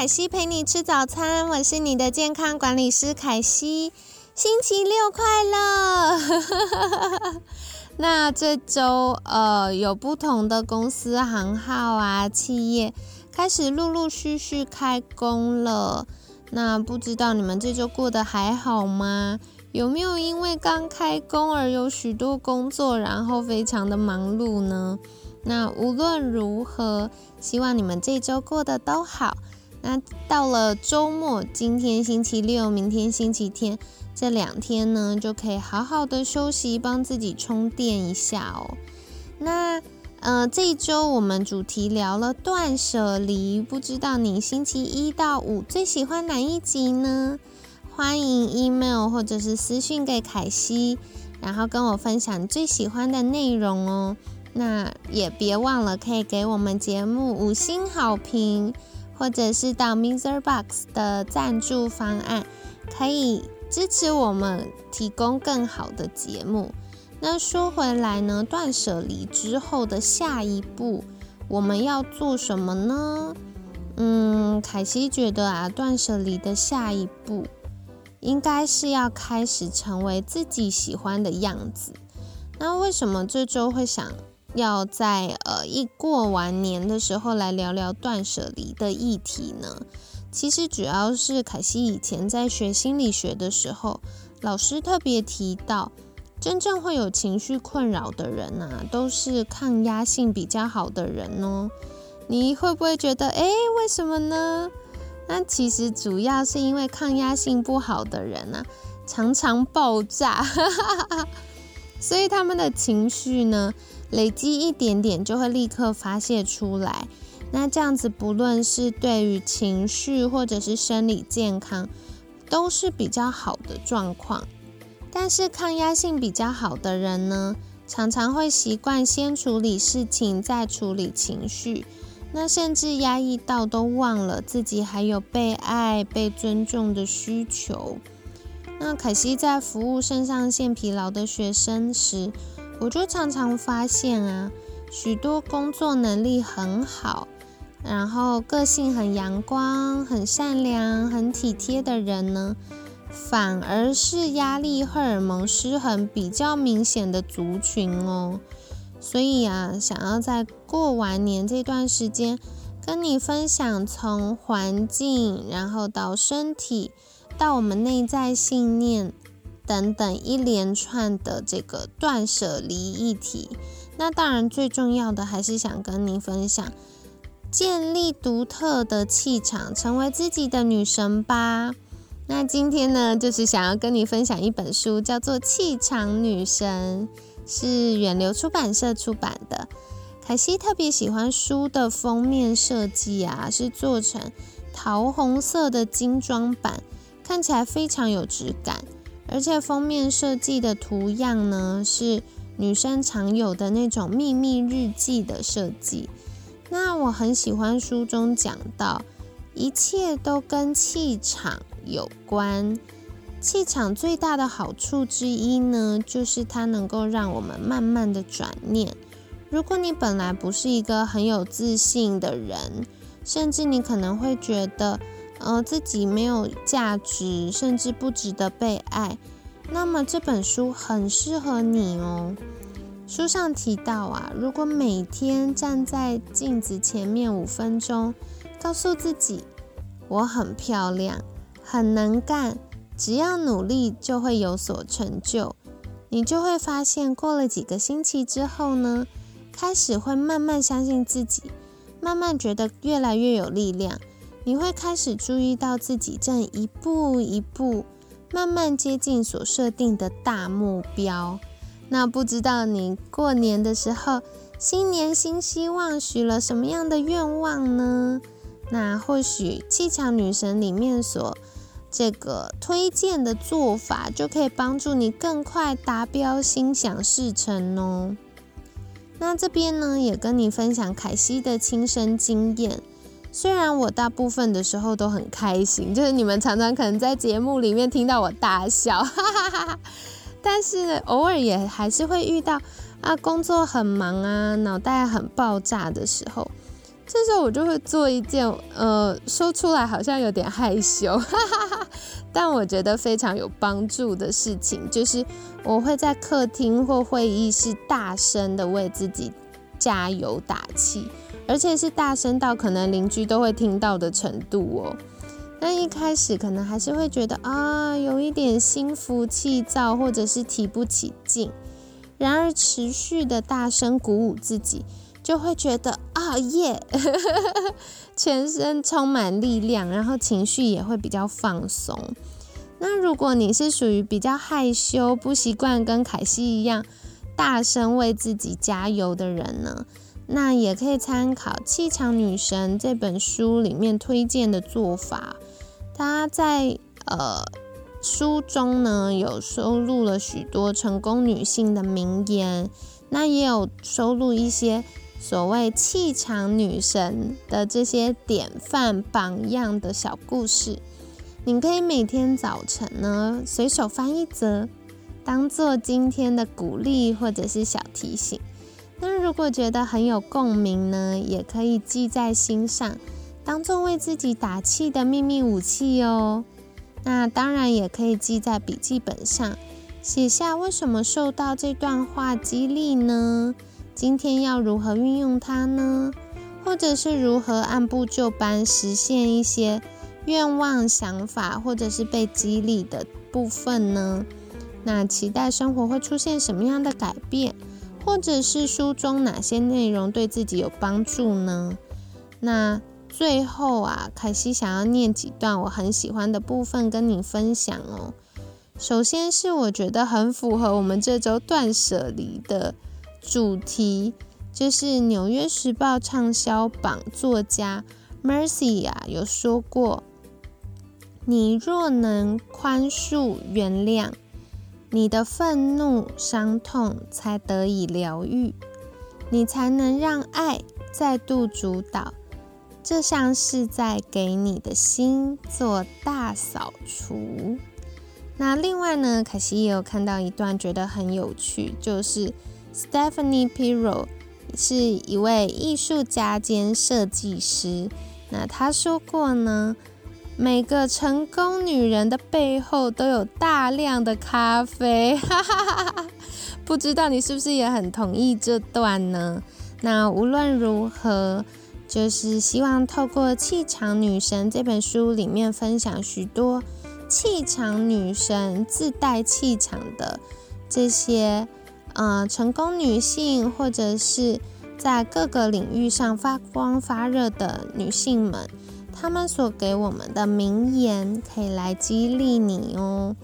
凯西陪你吃早餐，我是你的健康管理师凯西。星期六快乐！那这周呃，有不同的公司行号啊，企业开始陆陆续续开工了。那不知道你们这周过得还好吗？有没有因为刚开工而有许多工作，然后非常的忙碌呢？那无论如何，希望你们这周过得都好。那到了周末，今天星期六，明天星期天，这两天呢，就可以好好的休息，帮自己充电一下哦。那呃，这一周我们主题聊了断舍离，不知道你星期一到五最喜欢哪一集呢？欢迎 email 或者是私信给凯西，然后跟我分享最喜欢的内容哦。那也别忘了可以给我们节目五星好评，或者是到 m i s e r Box 的赞助方案，可以支持我们提供更好的节目。那说回来呢，断舍离之后的下一步，我们要做什么呢？嗯，凯西觉得啊，断舍离的下一步，应该是要开始成为自己喜欢的样子。那为什么这周会想？要在呃一过完年的时候来聊聊断舍离的议题呢。其实主要是凯西以前在学心理学的时候，老师特别提到，真正会有情绪困扰的人呐，都是抗压性比较好的人哦。你会不会觉得，诶，为什么呢？那其实主要是因为抗压性不好的人呐，常常爆炸，所以他们的情绪呢。累积一点点就会立刻发泄出来，那这样子不论是对于情绪或者是生理健康，都是比较好的状况。但是抗压性比较好的人呢，常常会习惯先处理事情再处理情绪，那甚至压抑到都忘了自己还有被爱、被尊重的需求。那可惜在服务肾上腺疲劳的学生时。我就常常发现啊，许多工作能力很好，然后个性很阳光、很善良、很体贴的人呢，反而是压力荷尔蒙失衡比较明显的族群哦。所以啊，想要在过完年这段时间，跟你分享从环境，然后到身体，到我们内在信念。等等一连串的这个断舍离议题，那当然最重要的还是想跟您分享，建立独特的气场，成为自己的女神吧。那今天呢，就是想要跟你分享一本书，叫做《气场女神》，是远流出版社出版的。凯西特别喜欢书的封面设计啊，是做成桃红色的精装版，看起来非常有质感。而且封面设计的图样呢，是女生常有的那种秘密日记的设计。那我很喜欢书中讲到，一切都跟气场有关。气场最大的好处之一呢，就是它能够让我们慢慢的转念。如果你本来不是一个很有自信的人，甚至你可能会觉得。呃，自己没有价值，甚至不值得被爱，那么这本书很适合你哦。书上提到啊，如果每天站在镜子前面五分钟，告诉自己我很漂亮，很能干，只要努力就会有所成就，你就会发现，过了几个星期之后呢，开始会慢慢相信自己，慢慢觉得越来越有力量。你会开始注意到自己正一步一步慢慢接近所设定的大目标。那不知道你过年的时候，新年新希望，许了什么样的愿望呢？那或许气场女神里面所这个推荐的做法，就可以帮助你更快达标、心想事成哦。那这边呢，也跟你分享凯西的亲身经验。虽然我大部分的时候都很开心，就是你们常常可能在节目里面听到我大笑，哈哈哈哈。但是偶尔也还是会遇到啊，工作很忙啊，脑袋很爆炸的时候，这时候我就会做一件呃，说出来好像有点害羞，哈哈哈，但我觉得非常有帮助的事情，就是我会在客厅或会议室大声的为自己加油打气，而且是大声到可能邻居都会听到的程度哦。那一开始可能还是会觉得啊，有一点心浮气躁，或者是提不起劲。然而持续的大声鼓舞自己，就会觉得啊耶，全身充满力量，然后情绪也会比较放松。那如果你是属于比较害羞、不习惯跟凯西一样大声为自己加油的人呢？那也可以参考《气场女神》这本书里面推荐的做法。她在呃书中呢有收录了许多成功女性的名言，那也有收录一些所谓气场女神的这些典范榜样的小故事。你可以每天早晨呢随手翻一则，当做今天的鼓励或者是小提醒。那如果觉得很有共鸣呢，也可以记在心上。当做为自己打气的秘密武器哦。那当然也可以记在笔记本上，写下为什么受到这段话激励呢？今天要如何运用它呢？或者是如何按部就班实现一些愿望、想法，或者是被激励的部分呢？那期待生活会出现什么样的改变？或者是书中哪些内容对自己有帮助呢？那。最后啊，凯西想要念几段我很喜欢的部分跟你分享哦。首先是我觉得很符合我们这周断舍离的主题，就是《纽约时报》畅销榜作家 Mercy 啊有说过：“你若能宽恕、原谅，你的愤怒、伤痛才得以疗愈，你才能让爱再度主导。”这像是在给你的心做大扫除。那另外呢，凯西也有看到一段，觉得很有趣，就是 Stephanie Pirro 是一位艺术家兼设计师。那他说过呢，每个成功女人的背后都有大量的咖啡。哈哈哈哈不知道你是不是也很同意这段呢？那无论如何。就是希望透过《气场女神》这本书里面分享许多气场女神自带气场的这些呃成功女性，或者是在各个领域上发光发热的女性们，他们所给我们的名言，可以来激励你哦。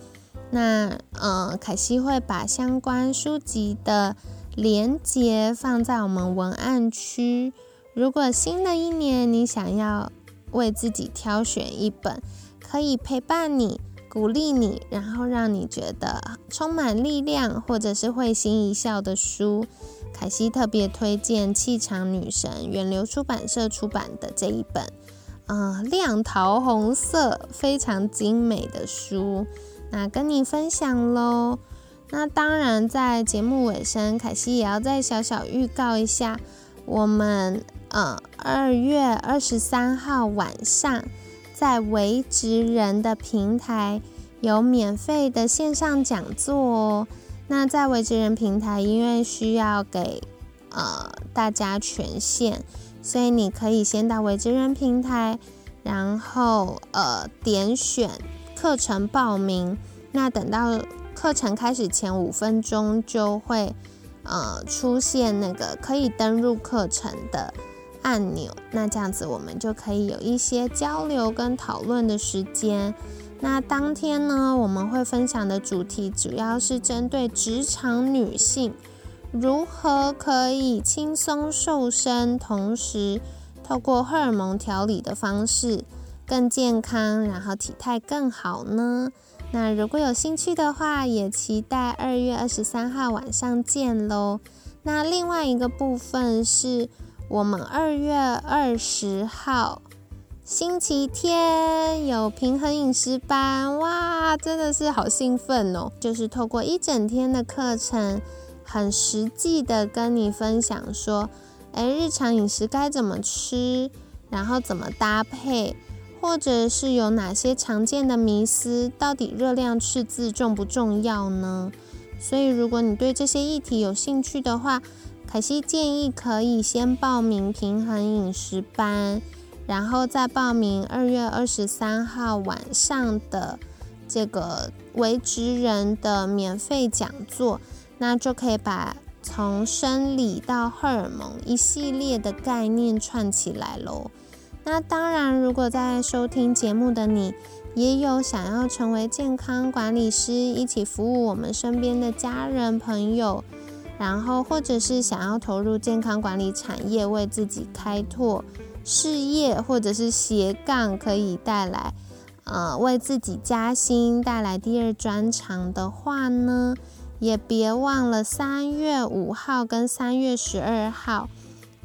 那呃，凯西会把相关书籍的连接放在我们文案区。如果新的一年你想要为自己挑选一本可以陪伴你、鼓励你，然后让你觉得充满力量或者是会心一笑的书，凯西特别推荐气场女神远流出版社出版的这一本，嗯，亮桃红色非常精美的书，那跟你分享喽。那当然，在节目尾声，凯西也要再小小预告一下我们。呃，二月二十三号晚上，在维职人的平台有免费的线上讲座哦。那在维职人平台，因为需要给呃大家权限，所以你可以先到维职人平台，然后呃点选课程报名。那等到课程开始前五分钟，就会呃出现那个可以登入课程的。按钮，那这样子我们就可以有一些交流跟讨论的时间。那当天呢，我们会分享的主题主要是针对职场女性如何可以轻松瘦身，同时透过荷尔蒙调理的方式更健康，然后体态更好呢？那如果有兴趣的话，也期待二月二十三号晚上见喽。那另外一个部分是我们二月二十号星期天有平衡饮食班，哇，真的是好兴奋哦！就是透过一整天的课程，很实际的跟你分享说，诶，日常饮食该怎么吃，然后怎么搭配。或者是有哪些常见的迷思？到底热量赤字重不重要呢？所以，如果你对这些议题有兴趣的话，凯西建议可以先报名平衡饮食班，然后再报名二月二十三号晚上的这个为职人的免费讲座，那就可以把从生理到荷尔蒙一系列的概念串起来喽。那当然，如果在收听节目的你，也有想要成为健康管理师，一起服务我们身边的家人朋友，然后或者是想要投入健康管理产业，为自己开拓事业，或者是斜杠可以带来，呃，为自己加薪带来第二专长的话呢，也别忘了三月五号跟三月十二号。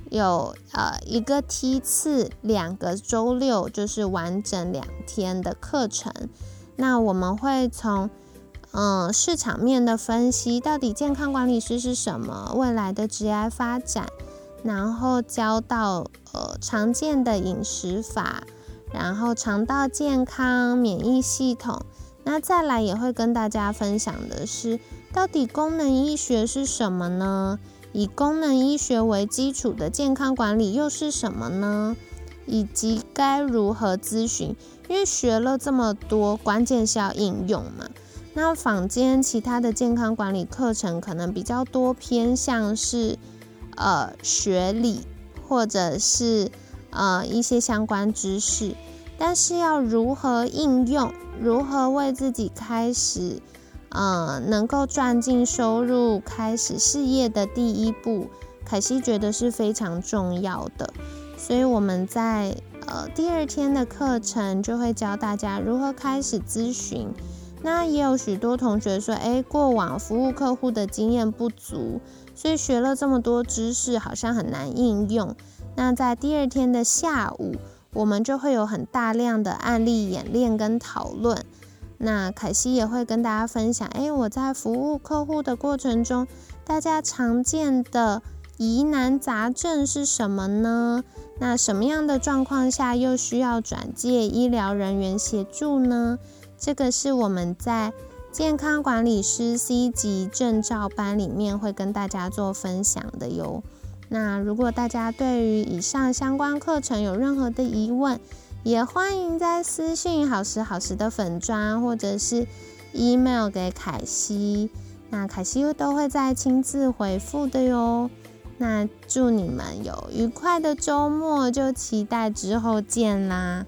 有呃一个梯次，两个周六就是完整两天的课程。那我们会从嗯市场面的分析，到底健康管理师是什么，未来的职业发展，然后教到呃常见的饮食法，然后肠道健康、免疫系统。那再来也会跟大家分享的是，到底功能医学是什么呢？以功能医学为基础的健康管理又是什么呢？以及该如何咨询？因为学了这么多，关键是要应用嘛。那坊间其他的健康管理课程可能比较多偏向是呃学理或者是呃一些相关知识，但是要如何应用？如何为自己开始？嗯，能够赚进收入、开始事业的第一步，凯西觉得是非常重要的。所以我们在呃第二天的课程就会教大家如何开始咨询。那也有许多同学说，诶，过往服务客户的经验不足，所以学了这么多知识好像很难应用。那在第二天的下午，我们就会有很大量的案例演练跟讨论。那凯西也会跟大家分享，哎，我在服务客户的过程中，大家常见的疑难杂症是什么呢？那什么样的状况下又需要转介医疗人员协助呢？这个是我们在健康管理师 C 级证照班里面会跟大家做分享的哟。那如果大家对于以上相关课程有任何的疑问，也欢迎在私信好时好时的粉砖，或者是 email 给凯西，那凯西都会在亲自回复的哟。那祝你们有愉快的周末，就期待之后见啦。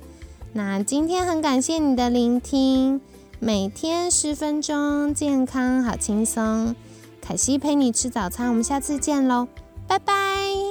那今天很感谢你的聆听，每天十分钟，健康好轻松。凯西陪你吃早餐，我们下次见喽，拜拜。